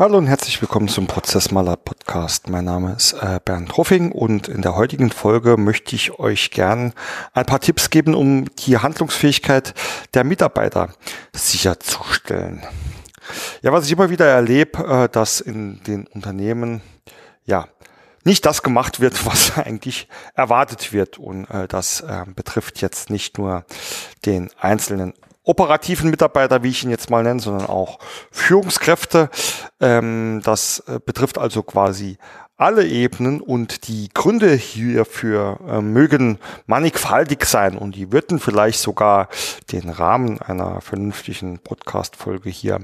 Hallo und herzlich willkommen zum Prozessmaler Podcast. Mein Name ist äh, Bernd Hoffing und in der heutigen Folge möchte ich euch gern ein paar Tipps geben, um die Handlungsfähigkeit der Mitarbeiter sicherzustellen. Ja, was ich immer wieder erlebe, äh, dass in den Unternehmen ja nicht das gemacht wird, was eigentlich erwartet wird. Und äh, das betrifft jetzt nicht nur den einzelnen operativen Mitarbeiter, wie ich ihn jetzt mal nenne, sondern auch Führungskräfte. Ähm, das äh, betrifft also quasi alle Ebenen und die Gründe hierfür äh, mögen mannigfaltig sein und die würden vielleicht sogar den Rahmen einer vernünftigen Podcast-Folge hier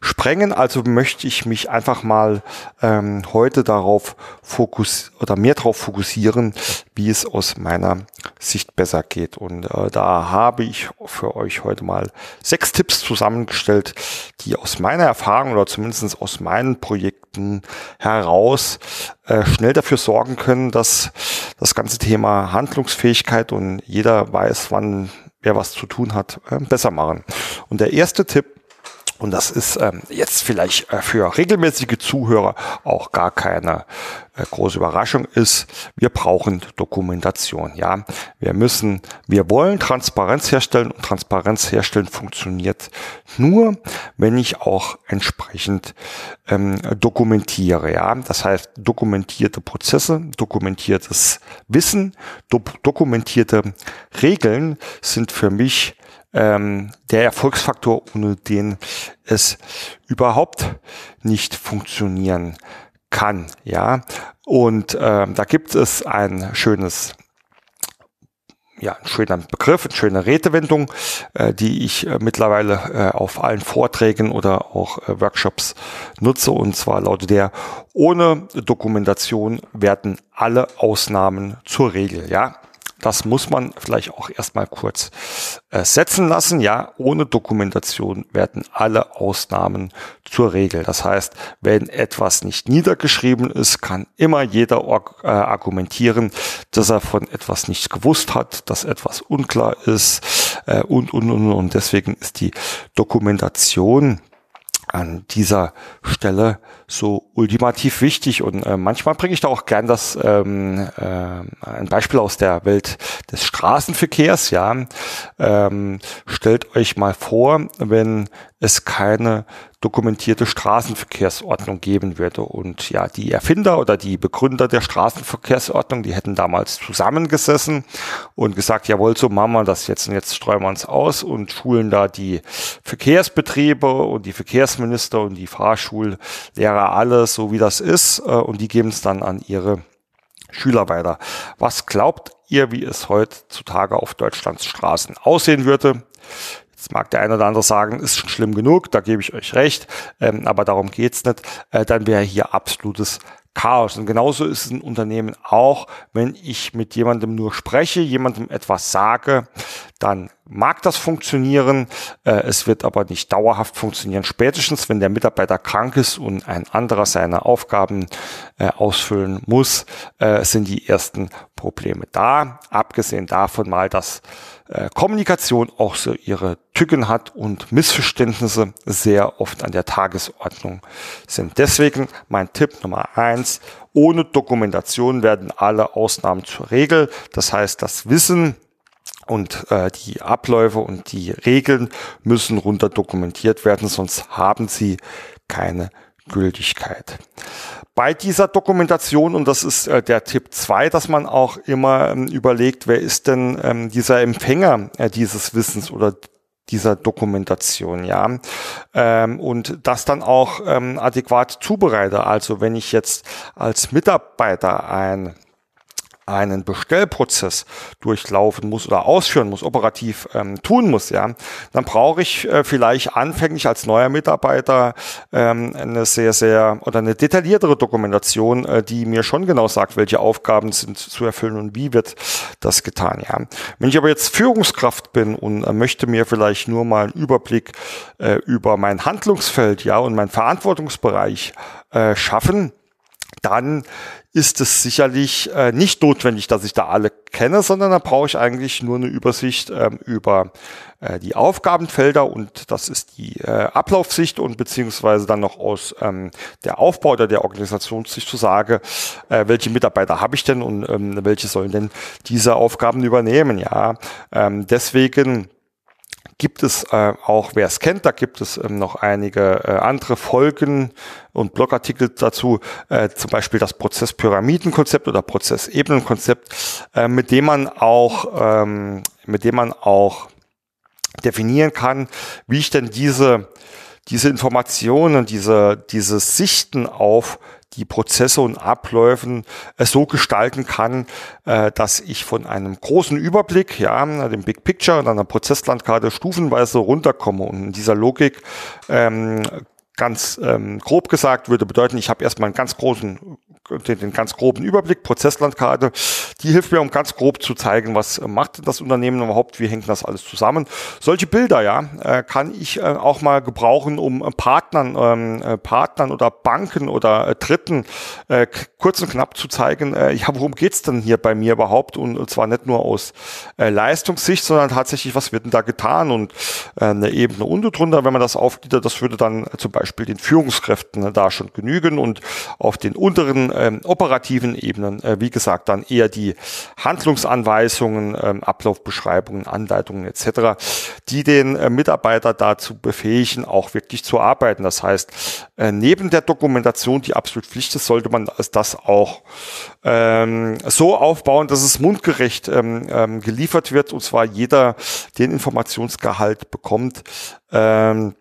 sprengen. Also möchte ich mich einfach mal ähm, heute darauf fokus oder mehr darauf fokussieren, wie es aus meiner Sicht besser geht. Und äh, da habe ich für euch heute mal sechs Tipps zusammengestellt, die aus meiner Erfahrung oder zumindest aus meinen Projekten heraus äh, schnell dafür sorgen können, dass das ganze Thema Handlungsfähigkeit und jeder weiß, wann wer was zu tun hat, äh, besser machen. Und der erste Tipp und das ist ähm, jetzt vielleicht äh, für regelmäßige Zuhörer auch gar keine äh, große Überraschung ist, wir brauchen Dokumentation. Ja, wir müssen, wir wollen Transparenz herstellen und Transparenz herstellen funktioniert nur, wenn ich auch entsprechend ähm, dokumentiere. Ja, das heißt dokumentierte Prozesse, dokumentiertes Wissen, do dokumentierte Regeln sind für mich ähm, der Erfolgsfaktor, ohne den es überhaupt nicht funktionieren kann. Ja, und ähm, da gibt es ein schönes ja, ein schöner Begriff, eine schöne Redewendung, äh, die ich äh, mittlerweile äh, auf allen Vorträgen oder auch äh, Workshops nutze. Und zwar lautet der, ohne Dokumentation werden alle Ausnahmen zur Regel. Ja, das muss man vielleicht auch erstmal kurz äh, setzen lassen. Ja, ohne Dokumentation werden alle Ausnahmen zur Regel. Das heißt, wenn etwas nicht niedergeschrieben ist, kann immer jeder äh, argumentieren, dass er von etwas nicht gewusst hat, dass etwas unklar ist äh, und, und, und. Und deswegen ist die Dokumentation an dieser Stelle so ultimativ wichtig und äh, manchmal bringe ich da auch gern das ähm, äh, ein Beispiel aus der Welt des Straßenverkehrs. Ja, ähm, stellt euch mal vor, wenn es keine dokumentierte Straßenverkehrsordnung geben würde. Und ja, die Erfinder oder die Begründer der Straßenverkehrsordnung, die hätten damals zusammengesessen und gesagt, jawohl, so machen wir das jetzt und jetzt streuen wir uns aus und schulen da die Verkehrsbetriebe und die Verkehrsminister und die Fahrschullehrer alles so wie das ist äh, und die geben es dann an ihre Schüler weiter. Was glaubt ihr, wie es heutzutage auf Deutschlands Straßen aussehen würde? Jetzt mag der eine oder andere sagen, ist schon schlimm genug, da gebe ich euch recht, ähm, aber darum geht's nicht. Äh, dann wäre hier absolutes Chaos. Und genauso ist es ein Unternehmen auch, wenn ich mit jemandem nur spreche, jemandem etwas sage, dann mag das funktionieren. Äh, es wird aber nicht dauerhaft funktionieren. Spätestens, wenn der Mitarbeiter krank ist und ein anderer seine Aufgaben äh, ausfüllen muss, äh, sind die ersten Probleme da. Abgesehen davon mal, dass Kommunikation auch so ihre Tücken hat und Missverständnisse sehr oft an der Tagesordnung sind. Deswegen mein Tipp Nummer eins. Ohne Dokumentation werden alle Ausnahmen zur Regel. Das heißt, das Wissen und äh, die Abläufe und die Regeln müssen runter dokumentiert werden, sonst haben sie keine Gültigkeit. Bei dieser Dokumentation, und das ist äh, der Tipp zwei, dass man auch immer ähm, überlegt, wer ist denn ähm, dieser Empfänger äh, dieses Wissens oder dieser Dokumentation, ja. Ähm, und das dann auch ähm, adäquat zubereite. Also wenn ich jetzt als Mitarbeiter ein einen Bestellprozess durchlaufen muss oder ausführen muss, operativ ähm, tun muss, ja, dann brauche ich äh, vielleicht anfänglich als neuer Mitarbeiter ähm, eine sehr, sehr oder eine detailliertere Dokumentation, äh, die mir schon genau sagt, welche Aufgaben sind zu erfüllen und wie wird das getan, ja. Wenn ich aber jetzt Führungskraft bin und äh, möchte mir vielleicht nur mal einen Überblick äh, über mein Handlungsfeld, ja, und mein Verantwortungsbereich äh, schaffen, dann ist es sicherlich äh, nicht notwendig, dass ich da alle kenne, sondern da brauche ich eigentlich nur eine Übersicht ähm, über äh, die Aufgabenfelder und das ist die äh, Ablaufsicht und beziehungsweise dann noch aus ähm, der Aufbau oder der Organisationssicht zu sagen, äh, welche Mitarbeiter habe ich denn und ähm, welche sollen denn diese Aufgaben übernehmen. Ja, ähm, deswegen gibt es äh, auch, wer es kennt, da gibt es ähm, noch einige äh, andere Folgen und Blogartikel dazu, äh, zum Beispiel das Prozesspyramidenkonzept oder Prozessebenenkonzept, äh, mit dem man auch, ähm, mit dem man auch definieren kann, wie ich denn diese diese Informationen, diese, diese Sichten auf die Prozesse und Abläufen äh, so gestalten kann, äh, dass ich von einem großen Überblick, ja, dem Big Picture und einer Prozesslandkarte stufenweise runterkomme. Und in dieser Logik ähm, ganz ähm, grob gesagt würde bedeuten, ich habe erstmal einen ganz großen den, den ganz groben Überblick, Prozesslandkarte, die hilft mir, um ganz grob zu zeigen, was macht das Unternehmen überhaupt, wie hängt das alles zusammen. Solche Bilder, ja, äh, kann ich äh, auch mal gebrauchen, um Partnern, ähm, äh, Partnern oder Banken oder äh, Dritten äh, kurz und knapp zu zeigen, äh, ja, worum geht's denn hier bei mir überhaupt? Und, zwar nicht nur aus äh, Leistungssicht, sondern tatsächlich, was wird denn da getan? Und äh, eine Ebene unten drunter, wenn man das aufgliedert, das würde dann äh, zum Beispiel den Führungskräften äh, da schon genügen und auf den unteren ähm, operativen Ebenen, äh, wie gesagt, dann eher die Handlungsanweisungen, ähm, Ablaufbeschreibungen, Anleitungen etc., die den äh, Mitarbeiter dazu befähigen, auch wirklich zu arbeiten. Das heißt, äh, neben der Dokumentation, die absolut Pflicht ist, sollte man das auch ähm, so aufbauen, dass es mundgerecht ähm, ähm, geliefert wird und zwar jeder den Informationsgehalt bekommt. Ähm,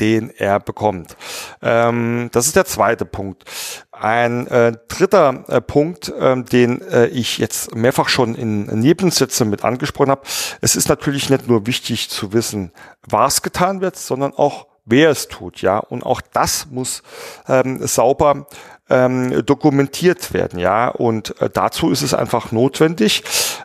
den er bekommt. Ähm, das ist der zweite Punkt. Ein äh, dritter äh, Punkt, äh, den äh, ich jetzt mehrfach schon in Nebensätzen mit angesprochen habe. Es ist natürlich nicht nur wichtig zu wissen, was getan wird, sondern auch wer es tut, ja. Und auch das muss ähm, sauber ähm, dokumentiert werden, ja. Und äh, dazu ist es einfach notwendig,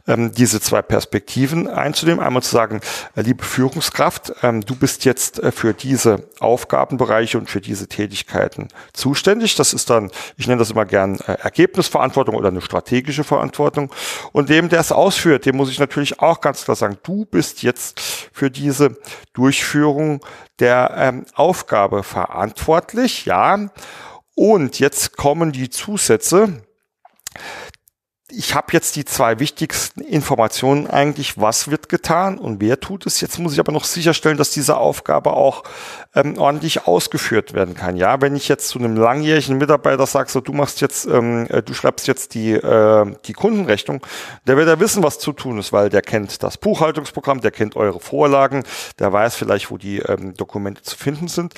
ähm, diese zwei Perspektiven einzunehmen. Einmal zu sagen, äh, liebe Führungskraft, ähm, du bist jetzt äh, für diese Aufgabenbereiche und für diese Tätigkeiten zuständig. Das ist dann, ich nenne das immer gern äh, Ergebnisverantwortung oder eine strategische Verantwortung. Und dem, der es ausführt, dem muss ich natürlich auch ganz klar sagen, du bist jetzt für diese Durchführung der ähm, Aufgabe verantwortlich, ja. Und jetzt kommen die Zusätze. Ich habe jetzt die zwei wichtigsten Informationen eigentlich, was wird getan und wer tut es. Jetzt muss ich aber noch sicherstellen, dass diese Aufgabe auch ähm, ordentlich ausgeführt werden kann. Ja, wenn ich jetzt zu einem langjährigen Mitarbeiter sage, so du machst jetzt, ähm, äh, du schreibst jetzt die äh, die Kundenrechnung, der wird ja wissen, was zu tun ist, weil der kennt das Buchhaltungsprogramm, der kennt eure Vorlagen, der weiß vielleicht, wo die ähm, Dokumente zu finden sind.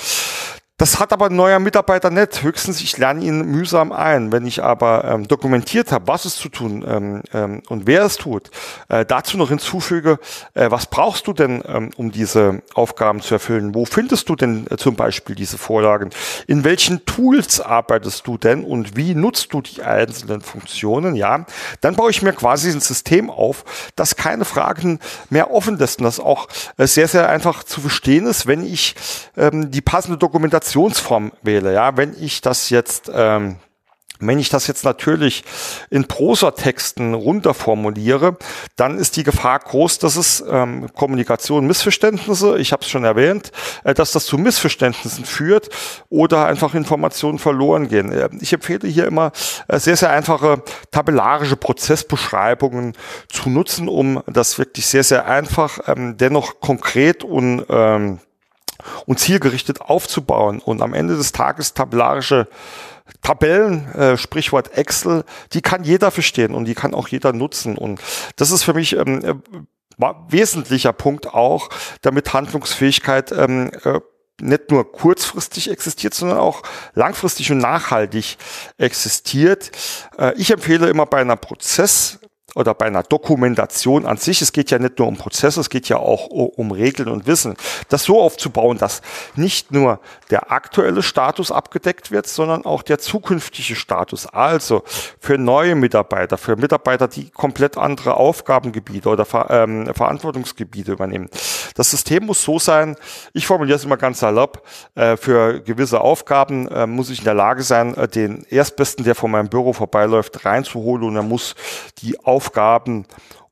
Das hat aber ein neuer Mitarbeiter nicht. Höchstens, ich lerne ihn mühsam ein. Wenn ich aber ähm, dokumentiert habe, was es zu tun ähm, ähm, und wer es tut, äh, dazu noch hinzufüge, äh, was brauchst du denn, ähm, um diese Aufgaben zu erfüllen? Wo findest du denn äh, zum Beispiel diese Vorlagen? In welchen Tools arbeitest du denn und wie nutzt du die einzelnen Funktionen? Ja, dann baue ich mir quasi ein System auf, das keine Fragen mehr offen lässt und das auch äh, sehr, sehr einfach zu verstehen ist, wenn ich ähm, die passende Dokumentation Kommunikationsform wähle, ja, wenn ich das jetzt, ähm, wenn ich das jetzt natürlich in Prosatexten runterformuliere, dann ist die Gefahr groß, dass es ähm, Kommunikation, Missverständnisse, ich habe es schon erwähnt, äh, dass das zu Missverständnissen führt oder einfach Informationen verloren gehen. Äh, ich empfehle hier immer äh, sehr, sehr einfache tabellarische Prozessbeschreibungen zu nutzen, um das wirklich sehr, sehr einfach, ähm, dennoch konkret und ähm, und zielgerichtet aufzubauen und am Ende des Tages tabellarische Tabellen, äh, Sprichwort Excel, die kann jeder verstehen und die kann auch jeder nutzen. Und das ist für mich ähm, äh, wesentlicher Punkt auch, damit Handlungsfähigkeit ähm, äh, nicht nur kurzfristig existiert, sondern auch langfristig und nachhaltig existiert. Äh, ich empfehle immer bei einer Prozess oder bei einer Dokumentation an sich, es geht ja nicht nur um Prozesse, es geht ja auch um Regeln und Wissen, das so aufzubauen, dass nicht nur der aktuelle Status abgedeckt wird, sondern auch der zukünftige Status. Also für neue Mitarbeiter, für Mitarbeiter, die komplett andere Aufgabengebiete oder Ver ähm, Verantwortungsgebiete übernehmen, Das System muss so sein, ich formuliere es immer ganz salopp, äh, für gewisse Aufgaben äh, muss ich in der Lage sein, äh, den Erstbesten, der vor meinem Büro vorbeiläuft, reinzuholen und er muss die Aufgaben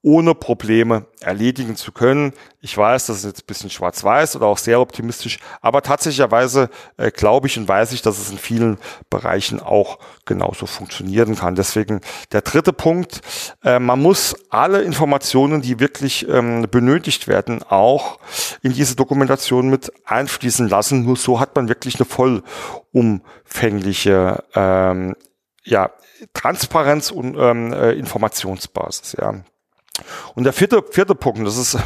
ohne Probleme erledigen zu können. Ich weiß, das ist jetzt ein bisschen schwarz-weiß oder auch sehr optimistisch, aber tatsächlicherweise äh, glaube ich und weiß ich, dass es in vielen Bereichen auch genauso funktionieren kann. Deswegen der dritte Punkt, äh, man muss alle Informationen, die wirklich ähm, benötigt werden, auch in diese Dokumentation mit einfließen lassen. Nur so hat man wirklich eine vollumfängliche ähm, ja, Transparenz und ähm, äh, Informationsbasis. Ja. Und der vierte, vierte Punkt, das ist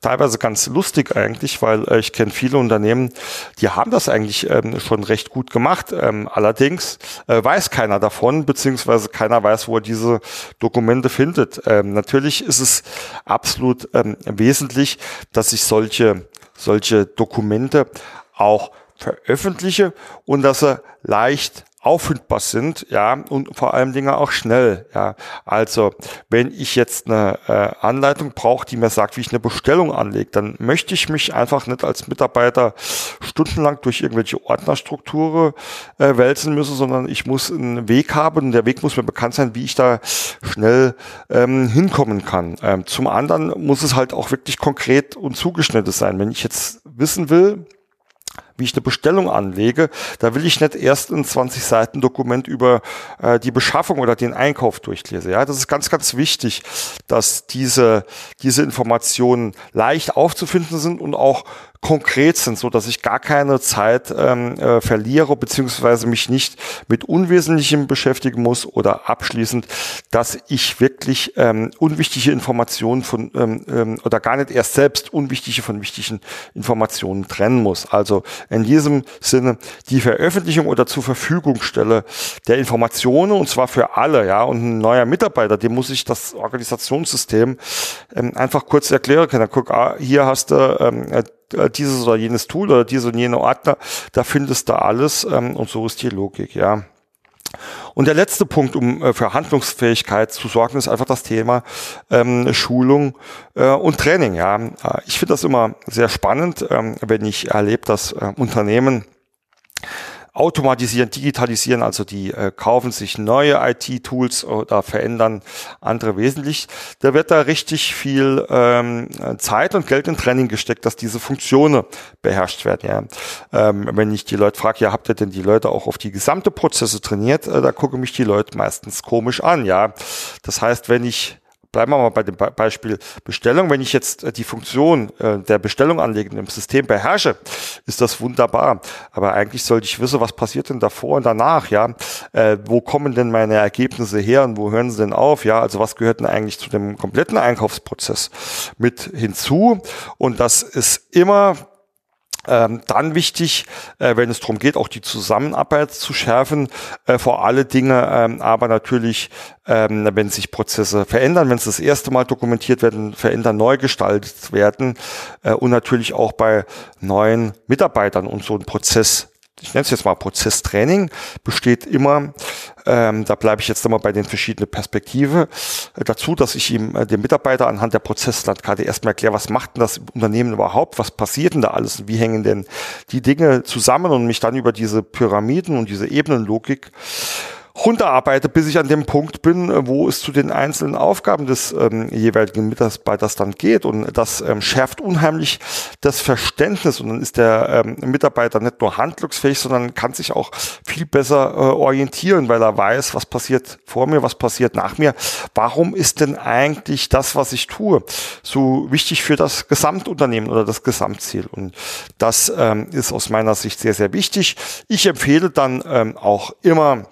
teilweise ganz lustig eigentlich, weil äh, ich kenne viele Unternehmen, die haben das eigentlich ähm, schon recht gut gemacht. Ähm, allerdings äh, weiß keiner davon, beziehungsweise keiner weiß, wo er diese Dokumente findet. Ähm, natürlich ist es absolut ähm, wesentlich, dass ich solche, solche Dokumente auch veröffentliche und dass er leicht auffindbar sind, ja, und vor allem Dinge auch schnell, ja. Also, wenn ich jetzt eine äh, Anleitung brauche, die mir sagt, wie ich eine Bestellung anlege, dann möchte ich mich einfach nicht als Mitarbeiter stundenlang durch irgendwelche Ordnerstrukturen äh, wälzen müssen, sondern ich muss einen Weg haben und der Weg muss mir bekannt sein, wie ich da schnell ähm, hinkommen kann. Ähm, zum anderen muss es halt auch wirklich konkret und zugeschnitten sein. Wenn ich jetzt wissen will, wie ich eine Bestellung anlege, da will ich nicht erst ein 20 Seiten Dokument über äh, die Beschaffung oder den Einkauf durchlese. Ja, das ist ganz, ganz wichtig, dass diese, diese Informationen leicht aufzufinden sind und auch konkret sind, so dass ich gar keine Zeit ähm, äh, verliere beziehungsweise mich nicht mit Unwesentlichem beschäftigen muss oder abschließend, dass ich wirklich ähm, unwichtige Informationen von ähm, ähm, oder gar nicht erst selbst unwichtige von wichtigen Informationen trennen muss. Also in diesem Sinne die Veröffentlichung oder zur Verfügungstelle der Informationen und zwar für alle, ja. Und ein neuer Mitarbeiter, dem muss ich das Organisationssystem ähm, einfach kurz erklären können. Guck, ah, hier hast du ähm, äh, dieses oder jenes Tool oder diese und jene Ordner, da findest du alles ähm, und so ist die Logik, ja. Und der letzte Punkt, um äh, für Handlungsfähigkeit zu sorgen, ist einfach das Thema ähm, Schulung äh, und Training. Ja, äh, ich finde das immer sehr spannend, ähm, wenn ich erlebe, dass äh, Unternehmen automatisieren, digitalisieren, also die äh, kaufen sich neue IT-Tools oder verändern andere wesentlich. Da wird da richtig viel ähm, Zeit und Geld in Training gesteckt, dass diese Funktionen beherrscht werden. Ja. Ähm, wenn ich die Leute frage, ja, habt ihr denn die Leute auch auf die gesamte Prozesse trainiert? Äh, da gucken mich die Leute meistens komisch an. Ja, das heißt, wenn ich bleiben wir mal bei dem Beispiel Bestellung. Wenn ich jetzt äh, die Funktion äh, der Bestellung anlegen im System beherrsche, ist das wunderbar. Aber eigentlich sollte ich wissen, was passiert denn davor und danach, ja? Äh, wo kommen denn meine Ergebnisse her und wo hören sie denn auf? Ja, also was gehört denn eigentlich zu dem kompletten Einkaufsprozess mit hinzu? Und das ist immer ähm, dann wichtig, äh, wenn es darum geht, auch die Zusammenarbeit zu schärfen, äh, vor alle Dinge, ähm, aber natürlich, ähm, wenn sich Prozesse verändern, wenn es das erste Mal dokumentiert werden, verändern, neu gestaltet werden äh, und natürlich auch bei neuen Mitarbeitern und so ein Prozess ich nenne es jetzt mal Prozesstraining, besteht immer, ähm, da bleibe ich jetzt immer bei den verschiedenen Perspektiven, äh, dazu, dass ich ihm äh, dem Mitarbeiter anhand der Prozesslandkarte erstmal erkläre, was macht denn das Unternehmen überhaupt, was passiert denn da alles, wie hängen denn die Dinge zusammen und mich dann über diese Pyramiden und diese Ebenenlogik runterarbeite, bis ich an dem Punkt bin, wo es zu den einzelnen Aufgaben des ähm, jeweiligen Mitarbeiters dann geht. Und das ähm, schärft unheimlich das Verständnis. Und dann ist der ähm, Mitarbeiter nicht nur handlungsfähig, sondern kann sich auch viel besser äh, orientieren, weil er weiß, was passiert vor mir, was passiert nach mir. Warum ist denn eigentlich das, was ich tue, so wichtig für das Gesamtunternehmen oder das Gesamtziel? Und das ähm, ist aus meiner Sicht sehr, sehr wichtig. Ich empfehle dann ähm, auch immer,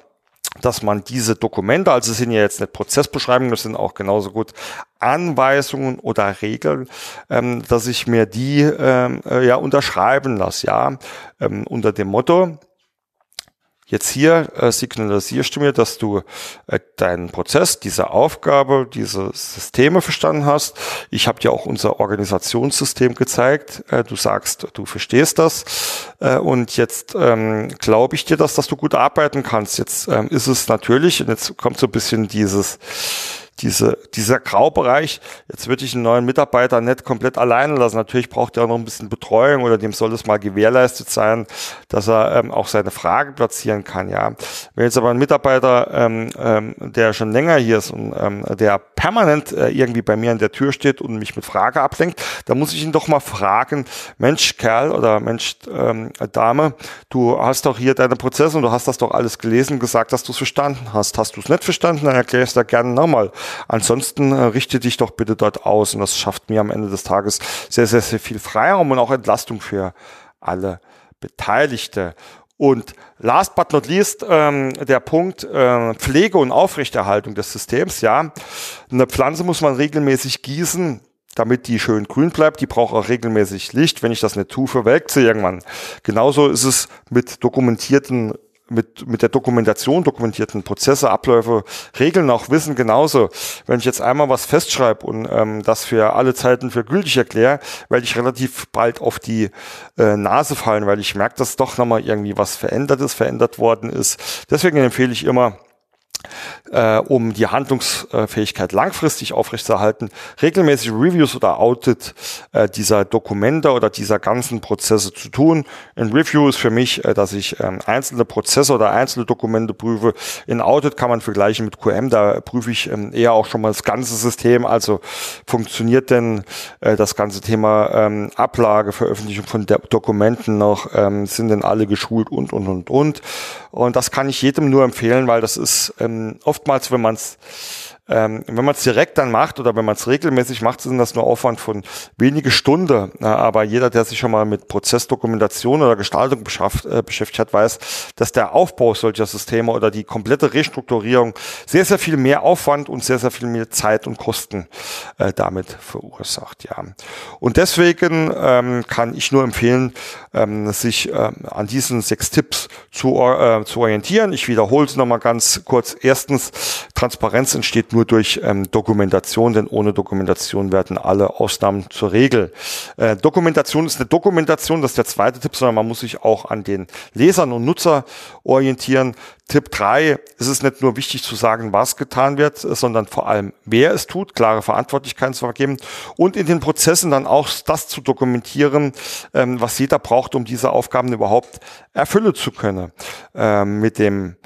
dass man diese Dokumente, also es sind ja jetzt nicht Prozessbeschreibungen, das sind auch genauso gut Anweisungen oder Regeln, ähm, dass ich mir die ähm, äh, ja unterschreiben lasse, ja, ähm, unter dem Motto, Jetzt hier äh, signalisierst du mir, dass du äh, deinen Prozess, diese Aufgabe, diese Systeme verstanden hast. Ich habe dir auch unser Organisationssystem gezeigt. Äh, du sagst, du verstehst das. Äh, und jetzt ähm, glaube ich dir das, dass du gut arbeiten kannst. Jetzt ähm, ist es natürlich, und jetzt kommt so ein bisschen dieses diese, dieser Graubereich, jetzt würde ich einen neuen Mitarbeiter nicht komplett alleine lassen. Natürlich braucht er noch ein bisschen Betreuung oder dem soll es mal gewährleistet sein, dass er ähm, auch seine Fragen platzieren kann. Ja, wenn jetzt aber ein Mitarbeiter, ähm, ähm, der schon länger hier ist und ähm, der permanent äh, irgendwie bei mir an der Tür steht und mich mit Frage ablenkt, dann muss ich ihn doch mal fragen, Mensch, Kerl oder Mensch, ähm, Dame, du hast doch hier deine Prozesse und du hast das doch alles gelesen, gesagt, dass du es verstanden hast. Hast du es nicht verstanden, dann erkläre ich es da gerne nochmal. Ansonsten äh, richte dich doch bitte dort aus und das schafft mir am Ende des Tages sehr, sehr, sehr viel Freiraum und auch Entlastung für alle Beteiligte. Und last but not least ähm, der Punkt äh, Pflege und Aufrechterhaltung des Systems. Ja, eine Pflanze muss man regelmäßig gießen damit die schön grün bleibt. Die braucht auch regelmäßig Licht. Wenn ich das nicht tue, verwelkt sie irgendwann. Genauso ist es mit dokumentierten mit, mit der Dokumentation, dokumentierten Prozesse, Abläufe, Regeln, auch Wissen genauso. Wenn ich jetzt einmal was festschreibe und ähm, das für alle Zeiten für gültig erkläre, werde ich relativ bald auf die äh, Nase fallen, weil ich merke, dass doch nochmal irgendwie was verändert ist, verändert worden ist. Deswegen empfehle ich immer, äh, um die Handlungsfähigkeit langfristig aufrechtzuerhalten, regelmäßig Reviews oder Audit äh, dieser Dokumente oder dieser ganzen Prozesse zu tun. Ein Review ist für mich, äh, dass ich ähm, einzelne Prozesse oder einzelne Dokumente prüfe. In Audit kann man vergleichen mit QM, da prüfe ich ähm, eher auch schon mal das ganze System, also funktioniert denn äh, das ganze Thema ähm, Ablage, Veröffentlichung von Dokumenten noch, ähm, sind denn alle geschult und, und, und, und. Und das kann ich jedem nur empfehlen, weil das ist ähm, oftmals, wenn man es ähm, wenn man es direkt dann macht oder wenn man es regelmäßig macht, sind das nur Aufwand von wenige Stunden. Ja, aber jeder, der sich schon mal mit Prozessdokumentation oder Gestaltung äh, beschäftigt hat, weiß, dass der Aufbau solcher Systeme oder die komplette Restrukturierung sehr, sehr viel mehr Aufwand und sehr, sehr viel mehr Zeit und Kosten äh, damit verursacht. Ja. Und deswegen ähm, kann ich nur empfehlen, ähm, sich ähm, an diesen sechs Tipps zu, äh, zu orientieren. Ich wiederhole es nochmal ganz kurz. Erstens, Transparenz entsteht nur durch ähm, Dokumentation, denn ohne Dokumentation werden alle Ausnahmen zur Regel. Äh, Dokumentation ist eine Dokumentation, das ist der zweite Tipp, sondern man muss sich auch an den Lesern und Nutzer orientieren. Tipp drei ist es nicht nur wichtig zu sagen, was getan wird, sondern vor allem, wer es tut, klare Verantwortlichkeiten zu vergeben und in den Prozessen dann auch das zu dokumentieren, ähm, was jeder braucht, um diese Aufgaben überhaupt erfüllen zu können. Ähm, mit dem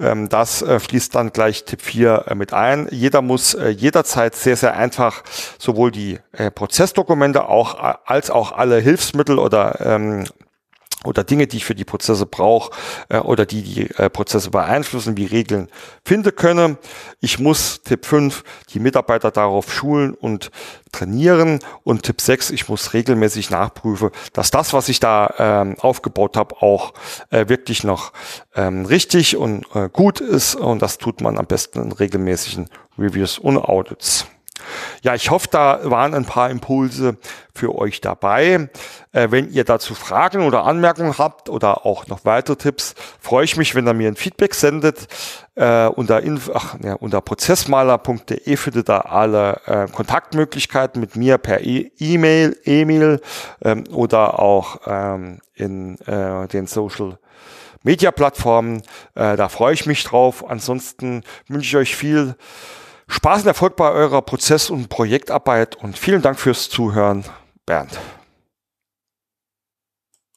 ähm, das äh, fließt dann gleich Tipp 4 äh, mit ein. Jeder muss äh, jederzeit sehr, sehr einfach sowohl die Prozessdokumente auch als auch alle Hilfsmittel oder ähm, oder Dinge, die ich für die Prozesse brauche äh, oder die die äh, Prozesse beeinflussen, wie Regeln finden können. Ich muss Tipp 5 die Mitarbeiter darauf schulen und trainieren und Tipp 6, ich muss regelmäßig nachprüfen, dass das, was ich da ähm, aufgebaut habe, auch äh, wirklich noch ähm, richtig und äh, gut ist und das tut man am besten in regelmäßigen Reviews und Audits. Ja, ich hoffe, da waren ein paar Impulse für euch dabei. Äh, wenn ihr dazu Fragen oder Anmerkungen habt oder auch noch weitere Tipps, freue ich mich, wenn ihr mir ein Feedback sendet. Äh, unter, ach, ja, unter prozessmaler.de findet ihr alle äh, Kontaktmöglichkeiten mit mir per e- E-Mail, E-Mail ähm, oder auch ähm, in äh, den Social Media Plattformen. Äh, da freue ich mich drauf. Ansonsten wünsche ich euch viel Spaß und Erfolg bei eurer Prozess- und Projektarbeit und vielen Dank fürs Zuhören. Bernd.